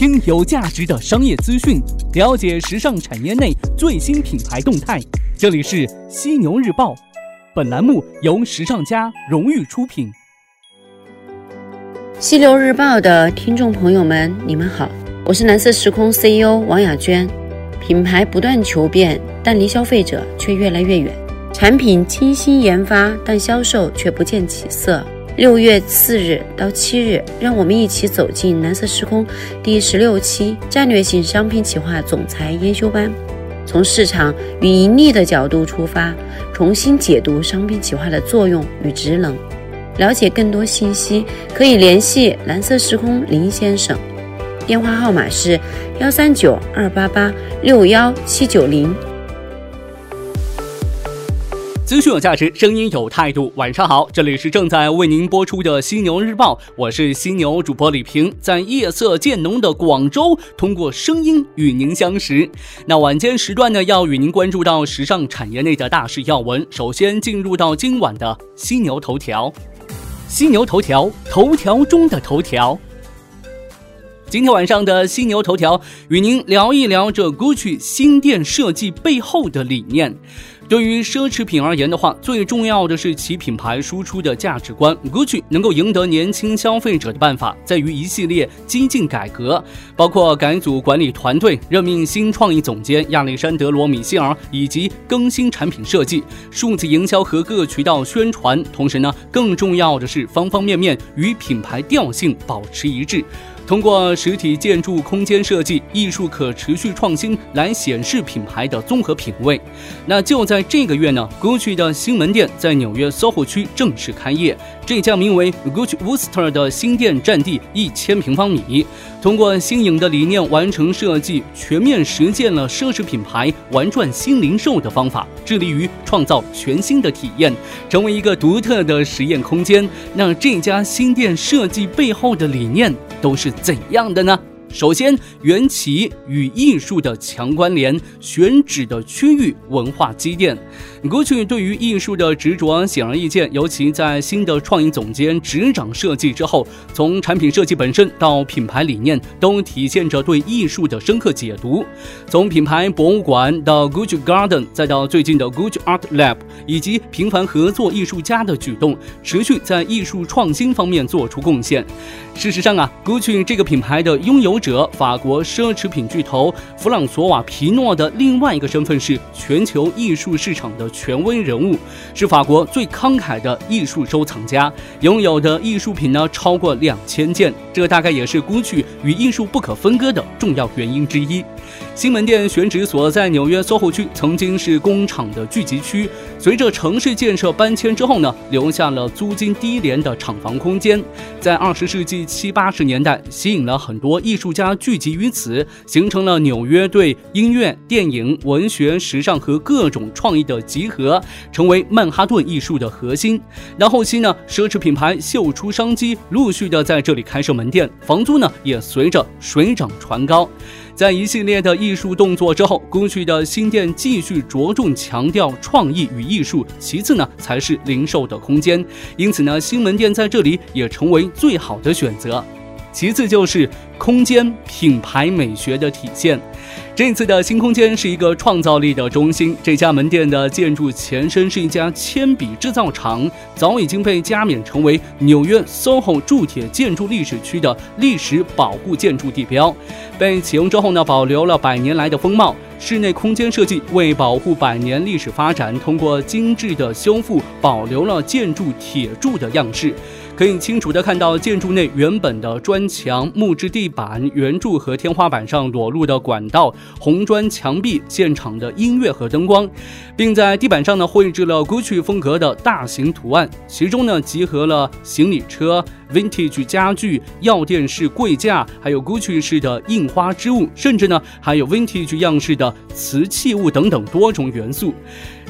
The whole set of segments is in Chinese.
听有价值的商业资讯，了解时尚产业内最新品牌动态。这里是犀牛日报，本栏目由时尚家荣誉出品。犀牛日报的听众朋友们，你们好，我是蓝色时空 CEO 王雅娟。品牌不断求变，但离消费者却越来越远；产品精心研发，但销售却不见起色。六月四日到七日，让我们一起走进蓝色时空第十六期战略性商品企划总裁研修班，从市场与盈利的角度出发，重新解读商品企划的作用与职能。了解更多信息，可以联系蓝色时空林先生，电话号码是幺三九二八八六幺七九零。资讯有价值，声音有态度。晚上好，这里是正在为您播出的《犀牛日报》，我是犀牛主播李平，在夜色渐浓的广州，通过声音与您相识。那晚间时段呢，要与您关注到时尚产业内的大事要闻。首先进入到今晚的犀牛头条，犀牛头条，头条中的头条。今天晚上的犀牛头条，与您聊一聊这 GUCCI 新店设计背后的理念。对于奢侈品而言的话，最重要的是其品牌输出的价值观。Gucci 能够赢得年轻消费者的办法，在于一系列激进改革，包括改组管理团队、任命新创意总监亚历山德罗·米歇尔，以及更新产品设计、数字营销和各渠道宣传。同时呢，更重要的是方方面面与品牌调性保持一致。通过实体建筑空间设计、艺术可持续创新来显示品牌的综合品味。那就在这个月呢，GUCCI 的新门店在纽约 SOHO 区正式开业。这家名为 GUCCI Worcester 的新店占地一千平方米，通过新颖的理念完成设计，全面实践了奢侈品牌玩转新零售的方法，致力于创造全新的体验，成为一个独特的实验空间。那这家新店设计背后的理念都是怎样的呢？首先，缘起与艺术的强关联，选址的区域文化积淀。GUCCI 对于艺术的执着显而易见，尤其在新的创意总监执掌设计之后，从产品设计本身到品牌理念，都体现着对艺术的深刻解读。从品牌博物馆到 GUCCI Garden，再到最近的 GUCCI Art Lab，以及频繁合作艺术家的举动，持续在艺术创新方面做出贡献。事实上啊，GUCCI 这个品牌的拥有者，法国奢侈品巨头弗朗索瓦皮诺的另外一个身份是全球艺术市场的。权威人物是法国最慷慨的艺术收藏家，拥有的艺术品呢超过两千件，这大概也是孤举与艺术不可分割的重要原因之一。新门店选址所在纽约 SOHO 区，曾经是工厂的聚集区。随着城市建设搬迁之后呢，留下了租金低廉的厂房空间。在二十世纪七八十年代，吸引了很多艺术家聚集于此，形成了纽约对音乐、电影、文学、时尚和各种创意的集集合，成为曼哈顿艺术的核心。那后期呢，奢侈品牌嗅出商机，陆续的在这里开设门店，房租呢也随着水涨船高。在一系列的艺术动作之后，GUCCI 的新店继续着重强调创意与艺术，其次呢才是零售的空间。因此呢，新门店在这里也成为最好的选择。其次就是空间品牌美学的体现。这次的新空间是一个创造力的中心。这家门店的建筑前身是一家铅笔制造厂，早已经被加冕成为纽约 SOHO 铸铁建筑历史区的历史保护建筑地标。被启用之后呢，保留了百年来的风貌。室内空间设计为保护百年历史发展，通过精致的修复，保留了建筑铁柱的样式。可以清楚地看到建筑内原本的砖墙、木质地板、圆柱和天花板上裸露的管道、红砖墙壁、现场的音乐和灯光，并在地板上呢绘制了 GUCCI 风格的大型图案，其中呢集合了行李车。Vintage 家具、药店式柜架，还有 Gucci 式的印花织物，甚至呢还有 Vintage 样式的瓷器物等等多种元素。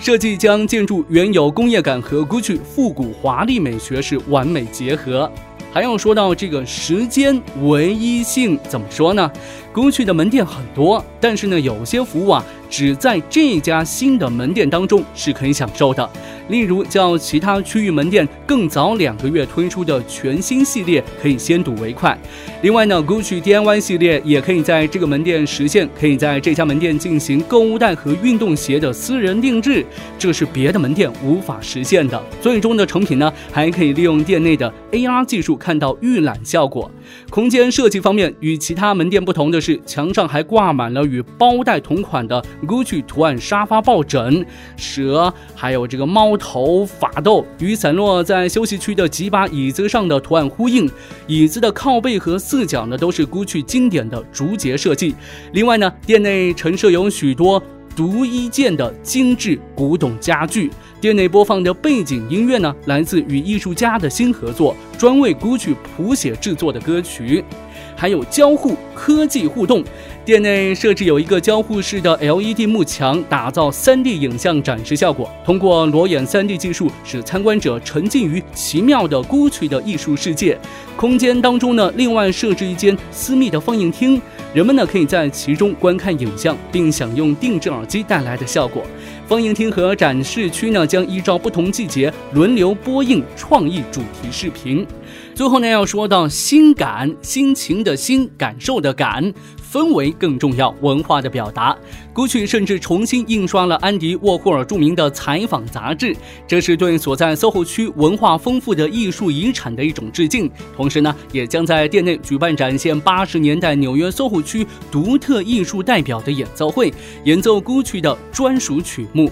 设计将建筑原有工业感和 Gucci 复古华丽美学是完美结合。还要说到这个时间唯一性，怎么说呢？GUCCI 的门店很多，但是呢有些服务啊。只在这家新的门店当中是可以享受的。例如，较其他区域门店更早两个月推出的全新系列，可以先睹为快。另外呢，GUCCI DIY 系列也可以在这个门店实现，可以在这家门店进行购物袋和运动鞋的私人定制，这是别的门店无法实现的。最终的成品呢，还可以利用店内的 AR 技术看到预览效果。空间设计方面，与其他门店不同的是，墙上还挂满了与包袋同款的 GUCCI 图案沙发抱枕、蛇，还有这个猫。头法斗与散落在休息区的几把椅子上的图案呼应，椅子的靠背和四角呢都是 GUCCI 经典的竹节设计。另外呢，店内陈设有许多独一件的精致古董家具。店内播放的背景音乐呢，来自与艺术家的新合作，专为 GUCCI 谱写制作的歌曲。还有交互科技互动，店内设置有一个交互式的 LED 幕墙，打造 3D 影像展示效果。通过裸眼 3D 技术，使参观者沉浸于奇妙的 GUCCI 的艺术世界。空间当中呢，另外设置一间私密的放映厅，人们呢可以在其中观看影像，并享用定制耳机带来的效果。放映厅和展示区呢，将依照不同季节轮流播映创意主题视频。最后呢，要说到心感，心情的心，感受的感。氛围更重要，文化的表达。GUCCI 甚至重新印刷了安迪沃霍尔著名的采访杂志，这是对所在 SOHO 区文化丰富的艺术遗产的一种致敬。同时呢，也将在店内举办展现八十年代纽约 SOHO 区独特艺术代表的演奏会，演奏 GUCCI 的专属曲目。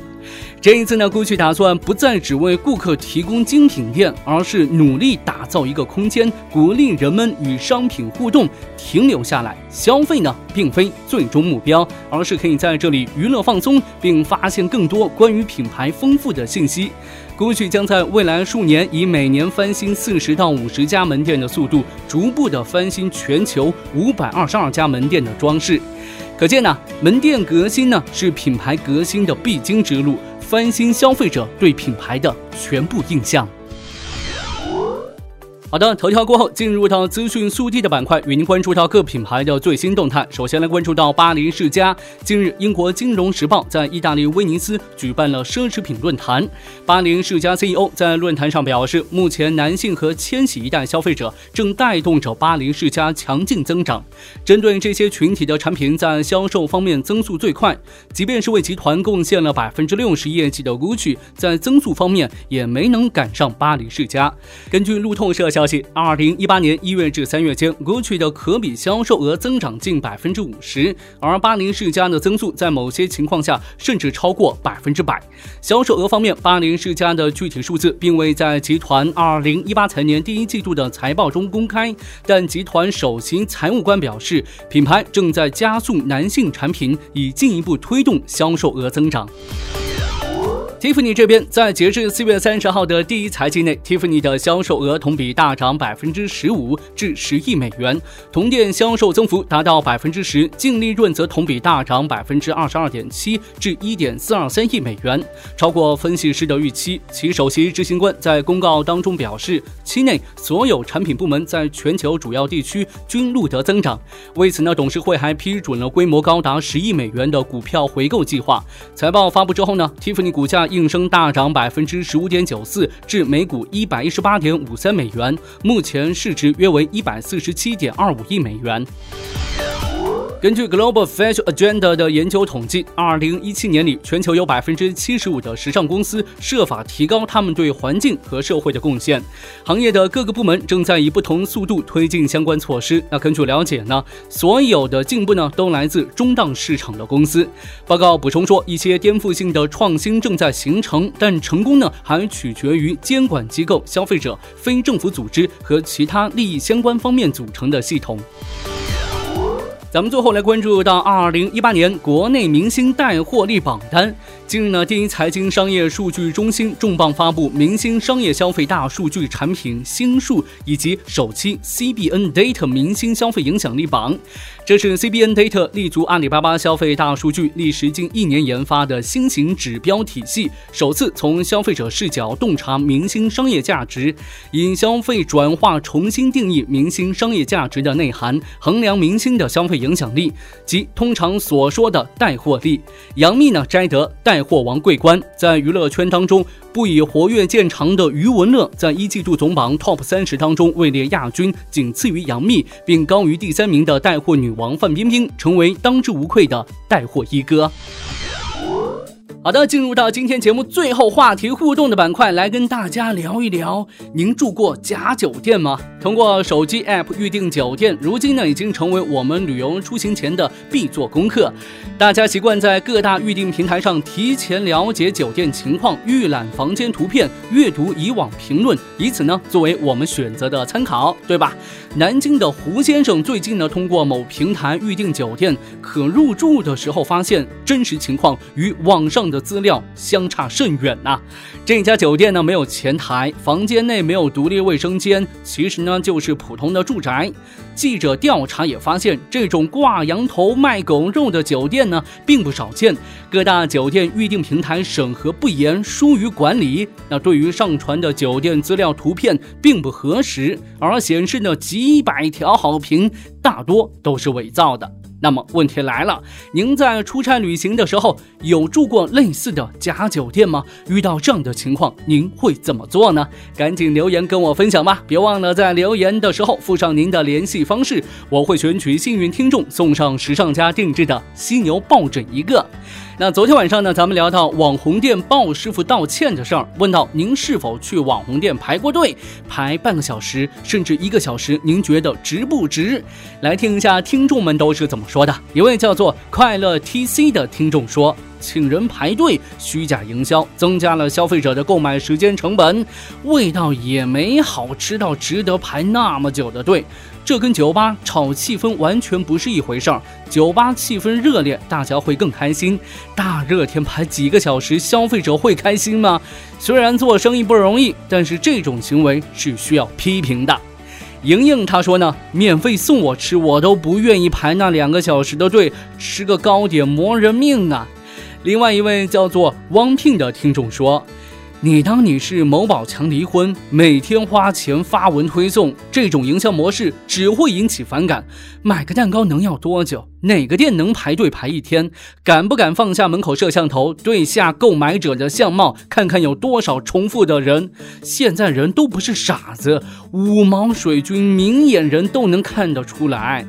这一次呢，GUCCI 打算不再只为顾客提供精品店，而是努力打造一个空间，鼓励人们与商品互动，停留下来消费呢。并非最终目标，而是可以在这里娱乐放松，并发现更多关于品牌丰富的信息。GUCCI 将在未来数年以每年翻新四十到五十家门店的速度，逐步的翻新全球五百二十二家门店的装饰。可见呢，门店革新呢是品牌革新的必经之路，翻新消费者对品牌的全部印象。好的，头条过后，进入到资讯速递的板块，与您关注到各品牌的最新动态。首先来关注到巴黎世家。近日，英国金融时报在意大利威尼斯举办了奢侈品论坛。巴黎世家 CEO 在论坛上表示，目前男性和千禧一代消费者正带动着巴黎世家强劲增长。针对这些群体的产品在销售方面增速最快，即便是为集团贡献了百分之六十业绩的 GUCCI，在增速方面也没能赶上巴黎世家。根据路透社。消息：二零一八年一月至三月间，GUCCI 的可比销售额增长近百分之五十，而巴黎世家的增速在某些情况下甚至超过百分之百。销售额方面，巴黎世家的具体数字并未在集团二零一八财年第一季度的财报中公开，但集团首席财务官表示，品牌正在加速男性产品，以进一步推动销售额增长。Tiffany 这边在截至四月三十号的第一财季内，Tiffany 的销售额同比大涨百分之十五至十亿美元，同店销售增幅达到百分之十，净利润则同比大涨百分之二十二点七至一点四二三亿美元，超过分析师的预期。其首席执行官在公告当中表示，期内所有产品部门在全球主要地区均录得增长。为此呢，董事会还批准了规模高达十亿美元的股票回购计划。财报发布之后呢，Tiffany 股价。应声大涨百分之十五点九四，至每股一百一十八点五三美元，目前市值约为一百四十七点二五亿美元。根据 Global Fashion Agenda 的研究统计，二零一七年里，全球有百分之七十五的时尚公司设法提高他们对环境和社会的贡献。行业的各个部门正在以不同速度推进相关措施。那根据了解呢，所有的进步呢都来自中档市场的公司。报告补充说，一些颠覆性的创新正在形成，但成功呢还取决于监管机构、消费者、非政府组织和其他利益相关方面组成的系统。咱们最后来关注到二零一八年国内明星带货力榜单，近日呢，第一财经商业数据中心重磅发布明星商业消费大数据产品新数以及首期 CBN Data 明星消费影响力榜。这是 CBN Data 立足阿里巴巴消费大数据，历时近一年研发的新型指标体系，首次从消费者视角洞察明星商业价值，以消费转化重新定义明星商业价值的内涵，衡量明星的消费影影响力，即通常所说的带货力。杨幂呢摘得带货王桂冠，在娱乐圈当中。不以活跃见长的余文乐，在一季度总榜 TOP 三十当中位列亚军，仅次于杨幂，并高于第三名的带货女王范冰冰，成为当之无愧的带货一哥。好的，进入到今天节目最后话题互动的板块，来跟大家聊一聊。您住过假酒店吗？通过手机 App 预订酒店，如今呢已经成为我们旅游出行前的必做功课。大家习惯在各大预订平台上提前了解酒店情况，预览房间图片，阅读以往评论，以此呢作为我们选择的参考，对吧？南京的胡先生最近呢通过某平台预订酒店，可入住的时候发现真实情况与网上。上的资料相差甚远呐！这家酒店呢没有前台，房间内没有独立卫生间，其实呢就是普通的住宅。记者调查也发现，这种挂羊头卖狗肉的酒店呢并不少见。各大酒店预订平台审核不严，疏于管理。那对于上传的酒店资料图片并不核实，而显示的几百条好评大多都是伪造的。那么问题来了，您在出差旅行的时候有住过类似的假酒店吗？遇到这样的情况，您会怎么做呢？赶紧留言跟我分享吧！别忘了在留言的时候附上您的联系方式，我会选取幸运听众送上时尚家定制的犀牛抱枕一个。那昨天晚上呢，咱们聊到网红店鲍师傅道歉的事儿，问到您是否去网红店排过队，排半个小时甚至一个小时，您觉得值不值？来听一下听众们都是怎么说的。一位叫做快乐 TC 的听众说：“请人排队，虚假营销，增加了消费者的购买时间成本，味道也没好吃到值得排那么久的队。”这跟酒吧炒气氛完全不是一回事儿。酒吧气氛热烈，大家会更开心。大热天排几个小时，消费者会开心吗？虽然做生意不容易，但是这种行为是需要批评的。莹莹她说呢，免费送我吃，我都不愿意排那两个小时的队，吃个糕点磨人命啊。另外一位叫做汪聘的听众说。你当你是某宝强离婚，每天花钱发文推送，这种营销模式只会引起反感。买个蛋糕能要多久？哪个店能排队排一天？敢不敢放下门口摄像头，对下购买者的相貌，看看有多少重复的人？现在人都不是傻子，五毛水军、明眼人都能看得出来。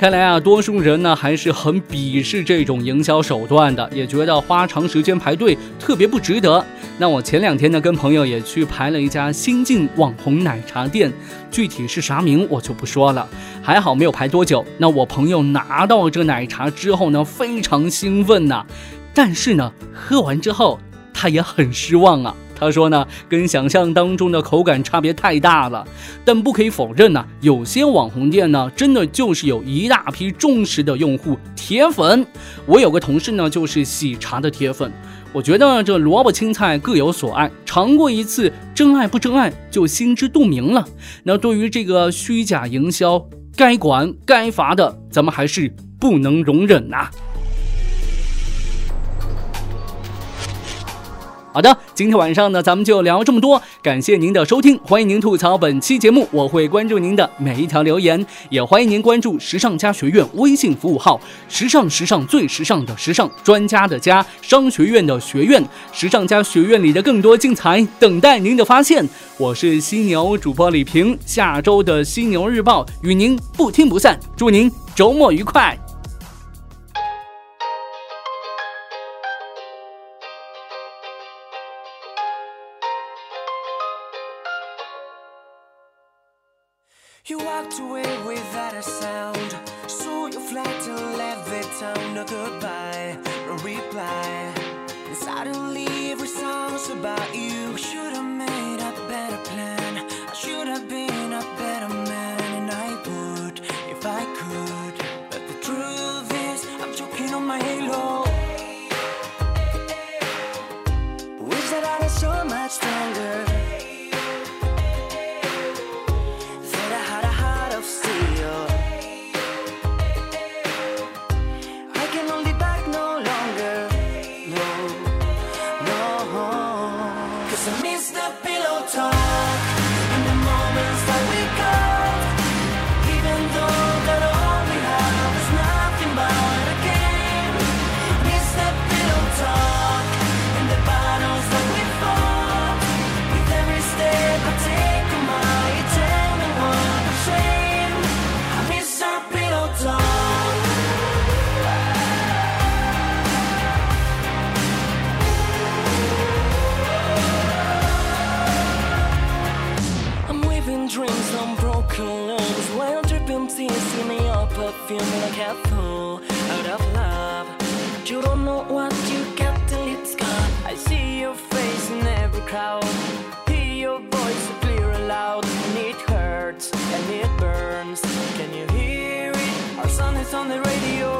看来啊，多数人呢还是很鄙视这种营销手段的，也觉得花长时间排队特别不值得。那我前两天呢跟朋友也去排了一家新晋网红奶茶店，具体是啥名我就不说了。还好没有排多久。那我朋友拿到这奶茶之后呢，非常兴奋呐，但是呢，喝完之后他也很失望啊。他说呢，跟想象当中的口感差别太大了。但不可以否认呢，有些网红店呢，真的就是有一大批忠实的用户铁粉。我有个同事呢，就是喜茶的铁粉。我觉得这萝卜青菜各有所爱，尝过一次，真爱不真爱就心知肚明了。那对于这个虚假营销，该管该罚的，咱们还是不能容忍呐。好的，今天晚上呢，咱们就聊这么多。感谢您的收听，欢迎您吐槽本期节目，我会关注您的每一条留言，也欢迎您关注时尚家学院微信服务号，时尚时尚最时尚的时尚专家的家商学院的学院，时尚家学院里的更多精彩等待您的发现。我是犀牛主播李平，下周的犀牛日报与您不听不散，祝您周末愉快。my head. on the radio.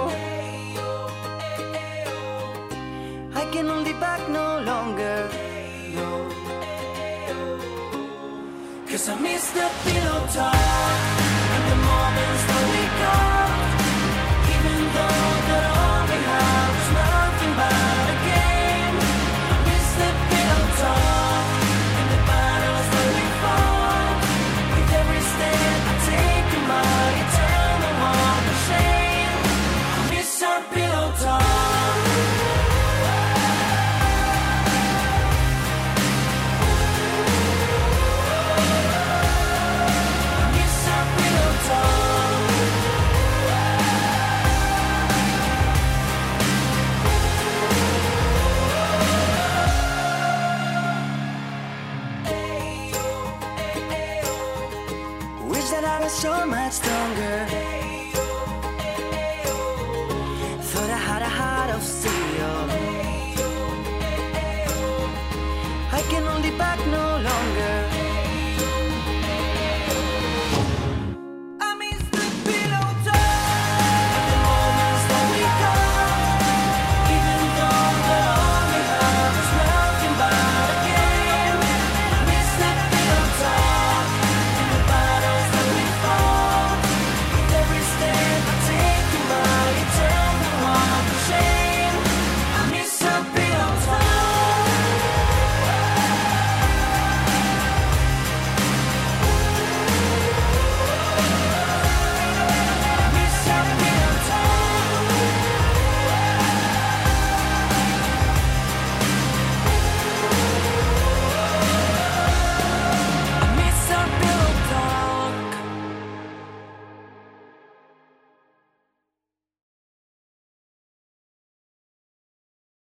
I can hold it back no longer. No. Cause I miss the pillow talk and the moments that we got.